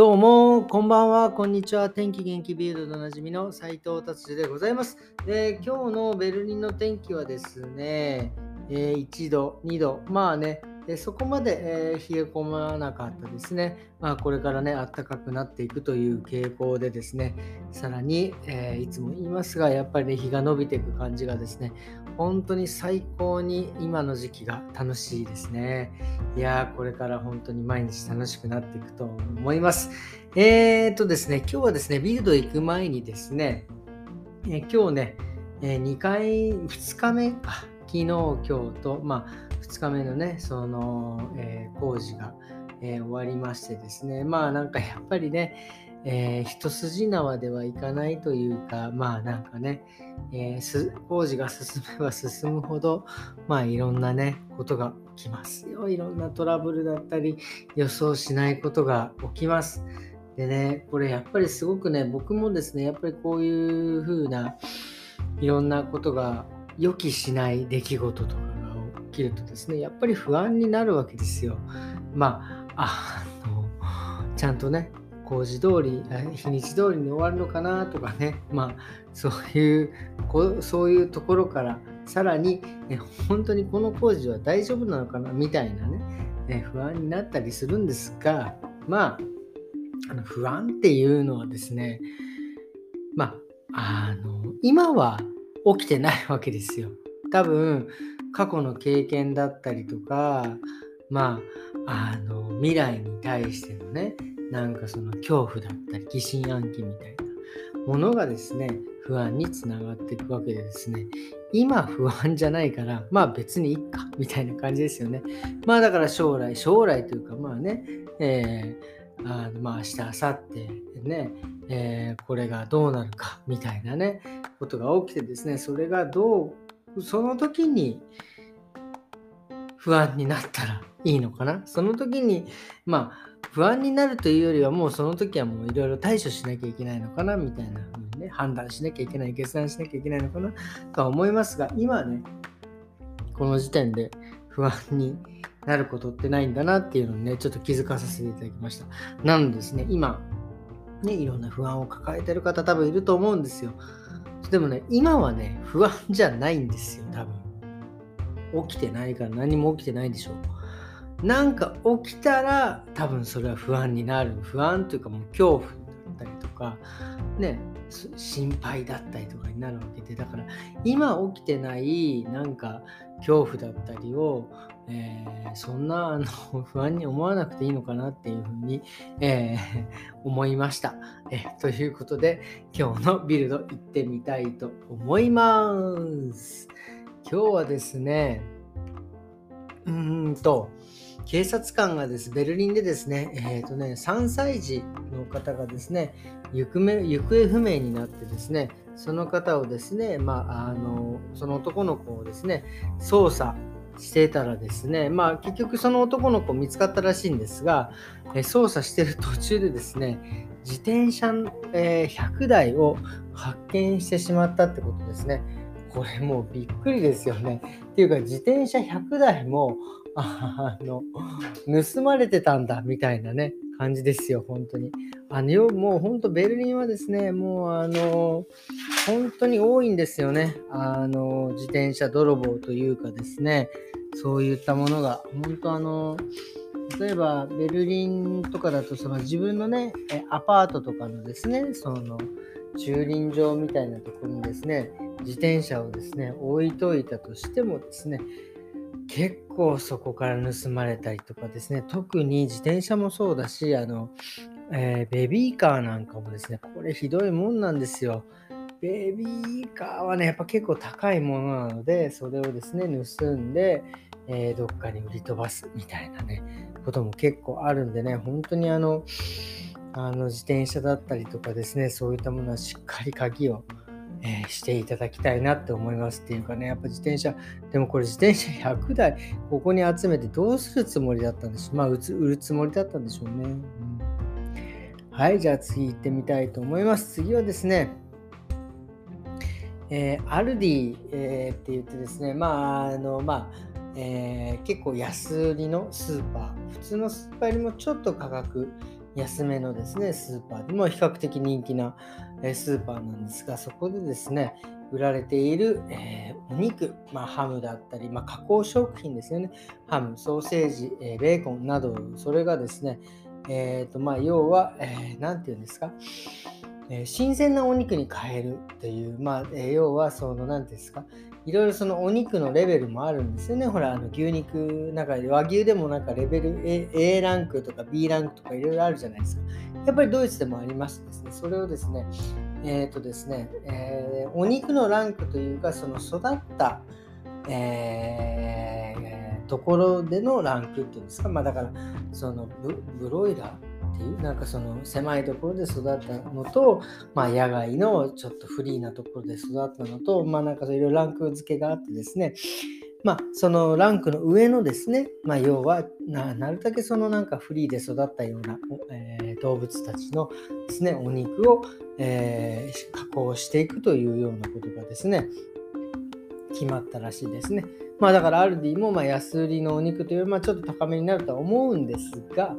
どうも、こんばんは、こんにちは。天気元気ビールドでおなじみの斉藤達でございます。で、今日のベルリンの天気はですね、えー1度、2度、まあね、でそこまで、えー冷え込まなかったですね。まあ、これからね、暖かくなっていくという傾向でですね、さらに、えーいつも言いますが、やっぱりね、日が伸びていく感じがですね、本当に最高に今の時期が楽しいですね。いやー、これから本当に毎日楽しくなっていくと思います。えー、っとですね、今日はですね、ビルド行く前にですね、えー今日ね、え2回、2日目か、昨日、今日と、まあ、2日目のね、その、えー工事が、え終わりましてですね、まあなんかやっぱりね、えー一筋縄ではいかないというか、まあなんかね、えー工事が進めば進むほど、まあいろんなね、ことが起きますよ。いろんなトラブルだったり、予想しないことが起きます。でね、これやっぱりすごくね、僕もですね、やっぱりこういう風ないろんなことが予期しない出来事とかが起きるとですね、やっぱり不安になるわけですよ。まあ、あの、ちゃんとね、工事通り、日にち通りに終わるのかなとかね、まあ、そういう、こそういうところから、さらに、え本当にこの工事は大丈夫なのかなみたいなね、え不安になったりするんですが、まあ、あの不安っていうのはですね、まあ、あの、今は起きてないわけですよ。多分、過去の経験だったりとか、まあ、あの、未来に対してのね、なんかその恐怖だったり、疑心暗鬼みたいなものがですね、不安につながっていくわけでですね、今不安じゃないから、まあ別にいっか、みたいな感じですよね。まあだから将来、将来というかまあね、えーあのまあ明日、明後日ね、えーこれがどうなるかみたいなね、ことが起きてですね、それがどう、その時に不安になったらいいのかな。その時に、まあ不安になるというよりはもうその時はもういろいろ対処しなきゃいけないのかなみたいな風にね、判断しなきゃいけない、決断しなきゃいけないのかなとは思いますが、今ね、この時点で不安になることってないんだなっていうのをね、ちょっと気づかさせていただきました。なのでですね、今、ね、いろんな不安を抱えてる方多分いると思うんですよ。でもね、今はね、不安じゃないんですよ、多分。起きてないから何も起きてないでしょう。なんか起きたら多分それは不安になる。不安というかもう恐怖だったりとか、ね、心配だったりとかになるわけで、だから今起きてないなんか恐怖だったりを、えーそんなあの不安に思わなくていいのかなっていうふうに、えー思いました、えーということで今日のビルド行ってみたいと思います。今日はですね、うーんと、警察官がです、ベルリンでですね、えっ、とね、3歳児の方がですね、行方不明になってですね、その方をですね、まあ、あの、その男の子をですね、捜査してたらですね、まあ、結局その男の子見つかったらしいんですが、え捜査してる途中でですね、自転車、え100台を発見してしまったってことですね。これもうびっくりですよね。っていうか自転車100台もあの盗まれてたんだみたいなね感じですよ本当に。あのよもう本当ベルリンはですねもうあの本当に多いんですよね。あの自転車泥棒というかですねそういったものが本当あの例えばベルリンとかだとその自分のねアパートとかのですねその駐輪場みたいなところにですね自転車をですね置いといたとしてもですね結構そこから盗まれたりとかですね。特に自転車もそうだしあの、えーベビーカーなんかもですね。これひどいもんなんですよ。ベビーカーはねやっぱ結構高いものなのでそれをですね盗んで、えーどっかに売り飛ばすみたいなねことも結構あるんでね。本当にあのあの自転車だったりとかですねそういったものはしっかり鍵をえーしていただきたいなって思いますっていうかね、やっぱ自転車、でもこれ自転車100台ここに集めてどうするつもりだったんでしょう。まあ、売るつもりだったんでしょうね。うんはい、じゃあ次行ってみたいと思います。次はですね、えーアルディ、えーって言ってですね、まあ、あの、まあ、えー結構安売りのスーパー、普通のスーパーよりもちょっと価格安めのですね、スーパー。でも比較的人気なスーパーなんですが、そこでですね、売られている、えー、お肉、まあ、ハムだったり、まあ、加工食品ですよね。ハム、ソーセージ、えー、ベーコンなど、それがですね、えーとまあ、要は、えー、て言うんですか、えー、新鮮なお肉に変えるという、まあ、えー、要はその何ですかいろいろそのお肉のレベルもあるんですよね。ほら、あの牛肉なんか和牛でもなんかレベル A, A ランクとか B ランクとかいろいろあるじゃないですか。やっぱりドイツでもありましてですね、それをですね、えっ、ー、とですね、えー、お肉のランクというか、その育った、えー、ところでのランクっていうんですか、まあだから、そのブロイラーなんかその狭いところで育ったのと、まあ、野外のちょっとフリーなところで育ったのと、まあ、なんかそういうランク付けがあってですね。まあ、そのランクの上のですね、まあ、要はなるだけそのなんかフリーで育ったような、えー、動物たちのですね、お肉を、えー、加工していくというようなことがですね、決まったらしいですね。まあだからアルディもま安売りのお肉というよりまちょっと高めになるとは思うんですが、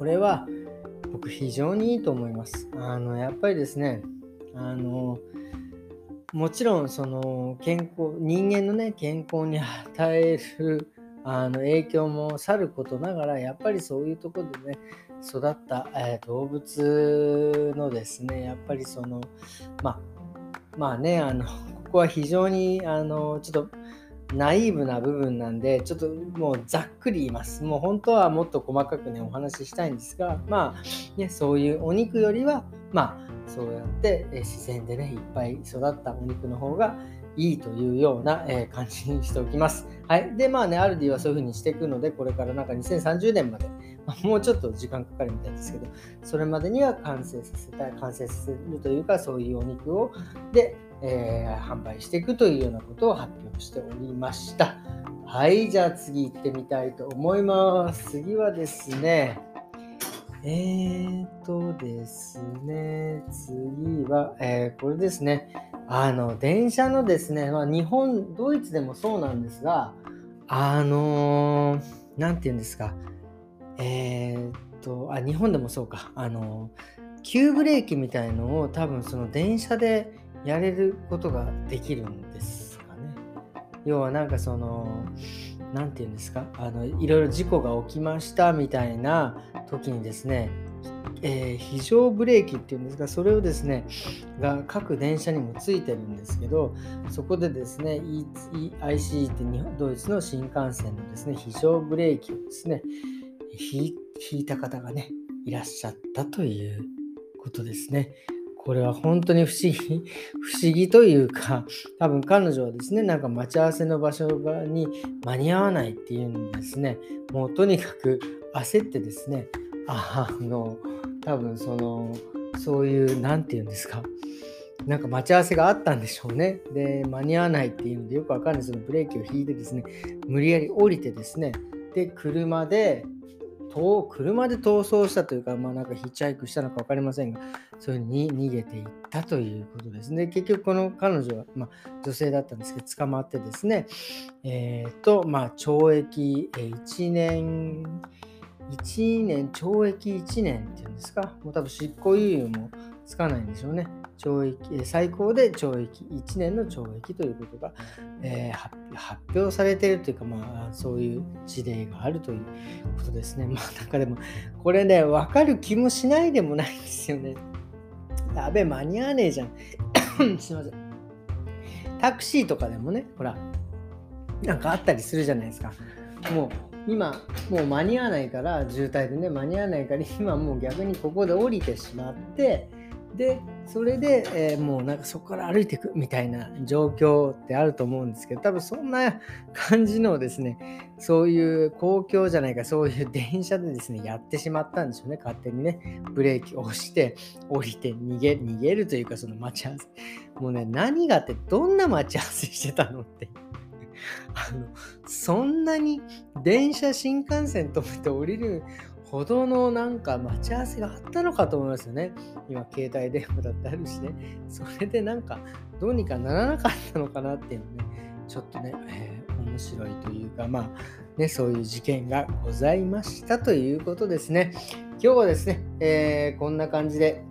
これは僕非常にいいと思います。あのやっぱりですね、あのもちろんその健康人間のね健康に与えるあの影響もさることながらやっぱりそういうとこでね育った、えー、動物のですねやっぱりそのまあまあねあのここは非常にあのちょっとナイーブな部分なんで、ちょっともうざっくり言います。もう本当はもっと細かくね、お話ししたいんですが、まあ、ね、そういうお肉よりは、まあ、そうやって自然でね、いっぱい育ったお肉の方がいいというようなえ感じにしておきます。はい。で、まあね、アルディはそういう風にしていくので、これからなんか2030年まで、まあ、もうちょっと時間かかるみたいですけど、それまでには完成させたい、完成させるというか、そういうお肉を、で、えー、販売していくというようなことを発表しておりました。はい、じゃあ次行ってみたいと思います。次はですね、えーとですね、次は、えー、これですね、あの、電車のですね、まあ、日本、ドイツでもそうなんですが、あのー、て言うんですか、えー、っと、あ、日本でもそうか、あの急ブレーキみたいのを多分その電車でやれることができるんですかね。要はなんかその、何て言うんですか。あのいろいろ事故が起きましたみたいな時にですね、えー、非常ブレーキっていうんですがそれをですねが各電車にもついてるんですけどそこでですね EIC って日本ドイツの新幹線のですね非常ブレーキをですね引いた方がねいらっしゃったということですね。これは本当に不思議、不思議というか、多分彼女はですね、なんか待ち合わせの場所に間に合わないっていうんですね、もうとにかく焦ってですね、あの、多分その、そういう、何て言うんですか、なんか待ち合わせがあったんでしょうね。で、間に合わないっていうのでよくわかんないそのブレーキを引いてですね、無理やり降りてですね、で、車で、車で逃走したというか、まあなんかヒッチハイクしたのか分かりませんが、そういうふうに逃げていったということですね。結局この彼女は、まあ、女性だったんですけど、捕まってですね、えっ、と、まあ懲役1年、1年、懲役1年っていうんですか、もう多分執行猶予もつかないんでしょうね。懲役最高で懲役1年の懲役ということが、えー、発表されているというか、まあ、そういう事例があるということですね。まあ、なんかでも、これね、わかる気もしないでもないですよね。やべ、間に合わねえじゃん。すいません。タクシーとかでもね、ほら、なんかあったりするじゃないですか。もう今もう間に合わないから渋滞でね間に合わないから 今もう逆にここで降りてしまってでそれで、えー、もうなんかそこから歩いていくみたいな状況ってあると思うんですけど多分そんな感じのですねそういう公共じゃないかそういう電車でですねやってしまったんでしょうね勝手にねブレーキを押して降りて逃げ逃げるというかその待ち合わせ。もうね何がってどんな待ち合わせしてたのって。あのそんなに電車新幹線止めて降りるほどのなんか待ち合わせがあったのかと思いますよね。今、携帯電話だってあるしね。それでなんかどうにかならなかったのかなっていうのね、ちょっとね、えー、面白いというか、まあ、ね、そういう事件がございましたということですね。今日はですね、えー、こんな感じで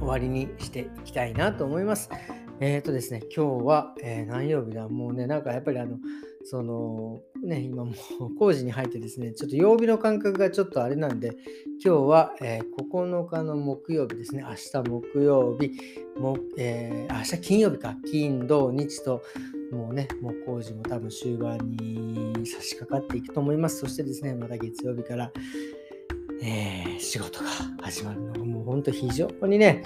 終わりにしていきたいなと思います。えっ、ー、とですね、今日は、えー、何曜日だ？もうね、なんかやっぱりあの、その、ね、今もう工事に入ってですね、ちょっと曜日の感覚がちょっとあれなんで、今日は、えー、9日の木曜日ですね、明日木曜日、もえー、明日金曜日か、金、土、日と、もうね、もう工事も多分終盤に差し掛かっていくと思います。そしてですね、また月曜日から、えー、仕事が始まるのがもう本当非常にね、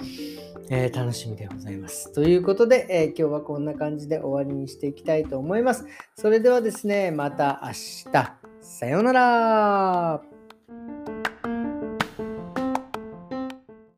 えー、楽しみでございます。ということで、えー、今日はこんな感じで終わりにしていきたいと思います。それではですね、また明日。さようなら。